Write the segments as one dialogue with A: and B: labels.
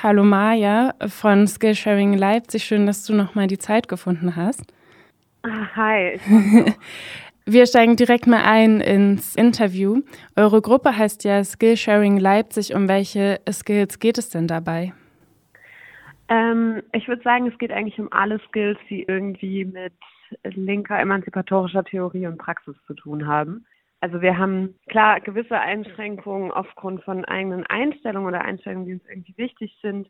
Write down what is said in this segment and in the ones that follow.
A: Hallo Maja von Skillsharing Leipzig. Schön, dass du nochmal die Zeit gefunden hast.
B: Ah, hi.
A: Wir steigen direkt mal ein ins Interview. Eure Gruppe heißt ja Skillsharing Leipzig. Um welche Skills geht es denn dabei?
B: Ähm, ich würde sagen, es geht eigentlich um alle Skills, die irgendwie mit linker emanzipatorischer Theorie und Praxis zu tun haben. Also wir haben klar gewisse Einschränkungen aufgrund von eigenen Einstellungen oder Einstellungen, die uns irgendwie wichtig sind.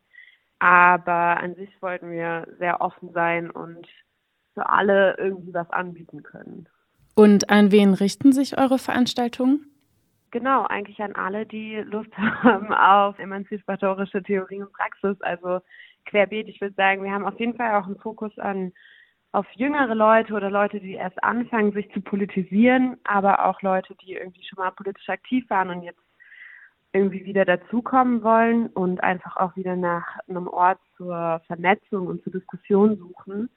B: Aber an sich wollten wir sehr offen sein und für alle irgendwie was anbieten können.
A: Und an wen richten sich eure Veranstaltungen?
B: Genau, eigentlich an alle, die Lust haben auf emanzipatorische Theorie und Praxis. Also querbeet. Ich würde sagen, wir haben auf jeden Fall auch einen Fokus an auf jüngere Leute oder Leute, die erst anfangen, sich zu politisieren, aber auch Leute, die irgendwie schon mal politisch aktiv waren und jetzt irgendwie wieder dazukommen wollen und einfach auch wieder nach einem Ort zur Vernetzung und zur Diskussion suchen,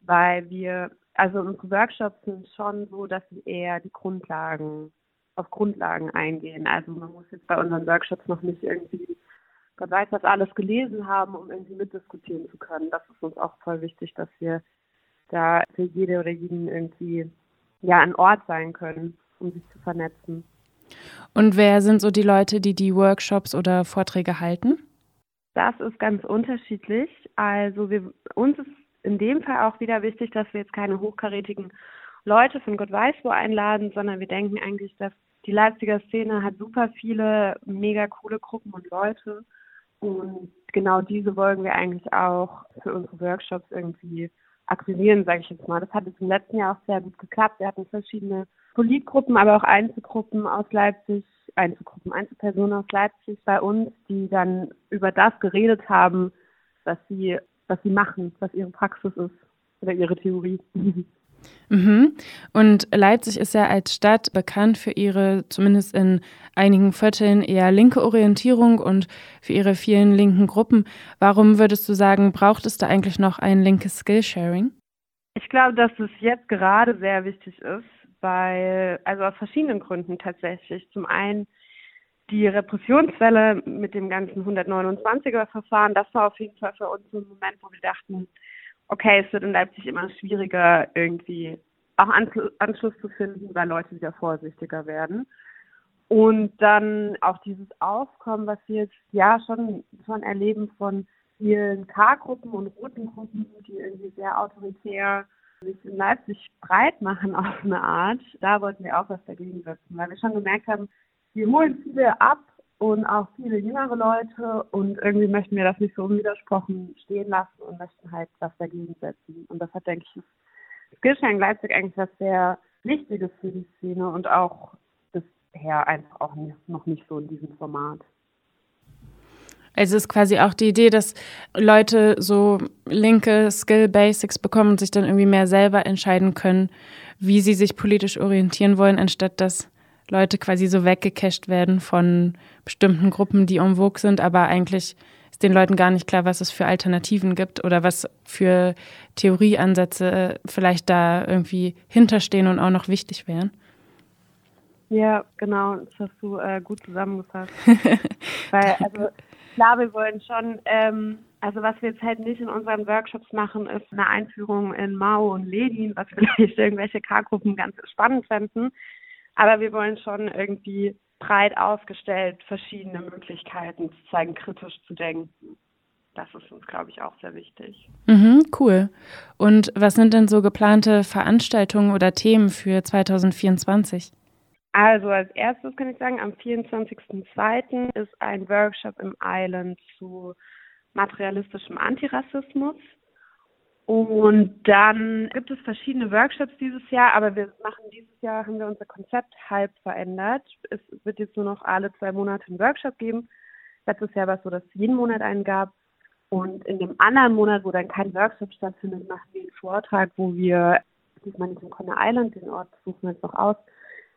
B: weil wir, also unsere Workshops sind schon so, dass sie eher die Grundlagen, auf Grundlagen eingehen. Also man muss jetzt bei unseren Workshops noch nicht irgendwie Gott weiß, was alles gelesen haben, um irgendwie mitdiskutieren zu können. Das ist uns auch voll wichtig, dass wir da für jede oder jeden irgendwie ja ein Ort sein können, um sich zu vernetzen.
A: Und wer sind so die Leute, die die Workshops oder Vorträge halten?
B: Das ist ganz unterschiedlich. Also wir, uns ist in dem Fall auch wieder wichtig, dass wir jetzt keine hochkarätigen Leute von Gott weiß wo einladen, sondern wir denken eigentlich, dass die Leipziger Szene hat super viele mega coole Gruppen und Leute. Und genau diese wollen wir eigentlich auch für unsere Workshops irgendwie akquirieren, sage ich jetzt mal. Das hat jetzt im letzten Jahr auch sehr gut geklappt. Wir hatten verschiedene Politgruppen, aber auch Einzelgruppen aus Leipzig, Einzelgruppen, Einzelpersonen aus Leipzig bei uns, die dann über das geredet haben, was sie, was sie machen, was ihre Praxis ist oder ihre Theorie.
A: Mhm. Und Leipzig ist ja als Stadt bekannt für ihre, zumindest in einigen Vierteln, eher linke Orientierung und für ihre vielen linken Gruppen. Warum würdest du sagen, braucht es da eigentlich noch ein linkes Skillsharing?
B: Ich glaube, dass es jetzt gerade sehr wichtig ist, weil, also aus verschiedenen Gründen tatsächlich. Zum einen die Repressionswelle mit dem ganzen 129er-Verfahren, das war auf jeden Fall für uns ein Moment, wo wir dachten, okay, es wird in Leipzig immer schwieriger, irgendwie auch Anschluss zu finden, weil Leute wieder vorsichtiger werden. Und dann auch dieses Aufkommen, was wir jetzt ja schon, schon erleben von vielen K-Gruppen und roten Gruppen, die irgendwie sehr autoritär sich in Leipzig breit machen auf eine Art, da wollten wir auch was dagegen setzen, weil wir schon gemerkt haben, wir holen viele ab und auch viele jüngere Leute und irgendwie möchten wir das nicht so unwidersprochen stehen lassen und möchten halt was dagegen setzen. Und das hat, denke ich, Skillshine Leipzig eigentlich was sehr Wichtiges für die Szene und auch bisher einfach auch noch nicht so in diesem Format.
A: Also ist quasi auch die Idee, dass Leute so linke Skill Basics bekommen und sich dann irgendwie mehr selber entscheiden können, wie sie sich politisch orientieren wollen, anstatt dass Leute quasi so weggecasht werden von bestimmten Gruppen, die en vogue sind, aber eigentlich ist den Leuten gar nicht klar, was es für Alternativen gibt oder was für Theorieansätze vielleicht da irgendwie hinterstehen und auch noch wichtig wären.
B: Ja, genau, das hast du äh, gut zusammengefasst. Weil, also klar, wir wollen schon, ähm, also was wir jetzt halt nicht in unseren Workshops machen, ist eine Einführung in Mao und Lenin, was vielleicht irgendwelche K-Gruppen ganz spannend fänden. Aber wir wollen schon irgendwie breit aufgestellt verschiedene Möglichkeiten zu zeigen, kritisch zu denken. Das ist uns, glaube ich, auch sehr wichtig.
A: Mhm, cool. Und was sind denn so geplante Veranstaltungen oder Themen für 2024?
B: Also als erstes kann ich sagen, am 24.02. ist ein Workshop im Island zu materialistischem Antirassismus. Und dann gibt es verschiedene Workshops dieses Jahr, aber wir machen dieses Jahr, haben wir unser Konzept halb verändert. Es wird jetzt nur noch alle zwei Monate einen Workshop geben. Letztes Jahr war es so, dass es jeden Monat einen gab. Und in dem anderen Monat, wo dann kein Workshop stattfindet, machen wir einen Vortrag, wo wir, diesmal nicht im Conner Island, den Ort suchen wir jetzt noch aus,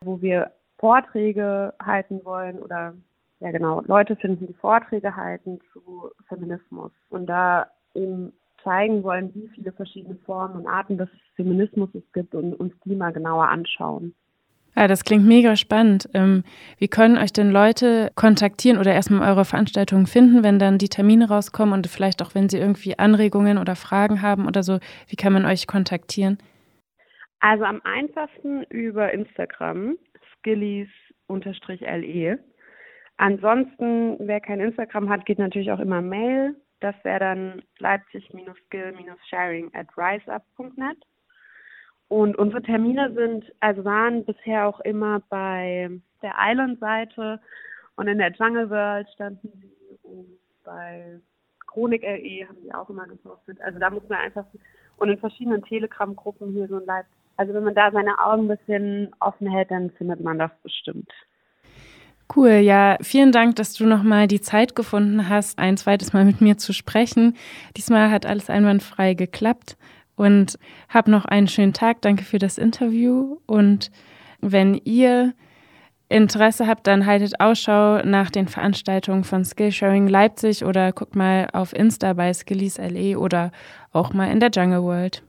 B: wo wir Vorträge halten wollen oder ja genau, Leute finden, die Vorträge halten zu Feminismus und da eben zeigen wollen, wie viele verschiedene Formen und Arten des Feminismus es gibt und uns die mal genauer anschauen.
A: Ja, das klingt mega spannend. Ähm, wie können euch denn Leute kontaktieren oder erstmal eure Veranstaltungen finden, wenn dann die Termine rauskommen und vielleicht auch, wenn sie irgendwie Anregungen oder Fragen haben oder so, wie kann man euch kontaktieren?
B: Also am einfachsten über Instagram, skillies-le. Ansonsten, wer kein Instagram hat, geht natürlich auch immer Mail. Das wäre dann leipzig-skill-sharing at riseup.net. Und unsere Termine sind, also waren bisher auch immer bei der Island-Seite und in der Jungle World standen sie und bei Chronik LE haben sie auch immer gepostet. Also da muss man einfach und in verschiedenen Telegram-Gruppen hier so ein Leipzig. Also wenn man da seine Augen ein bisschen offen hält, dann findet man das bestimmt.
A: Cool, ja, vielen Dank, dass du nochmal die Zeit gefunden hast, ein zweites Mal mit mir zu sprechen. Diesmal hat alles einwandfrei geklappt und hab noch einen schönen Tag. Danke für das Interview. Und wenn ihr Interesse habt, dann haltet Ausschau nach den Veranstaltungen von Skillsharing Leipzig oder guckt mal auf Insta bei Skillies LE oder auch mal in der Jungle World.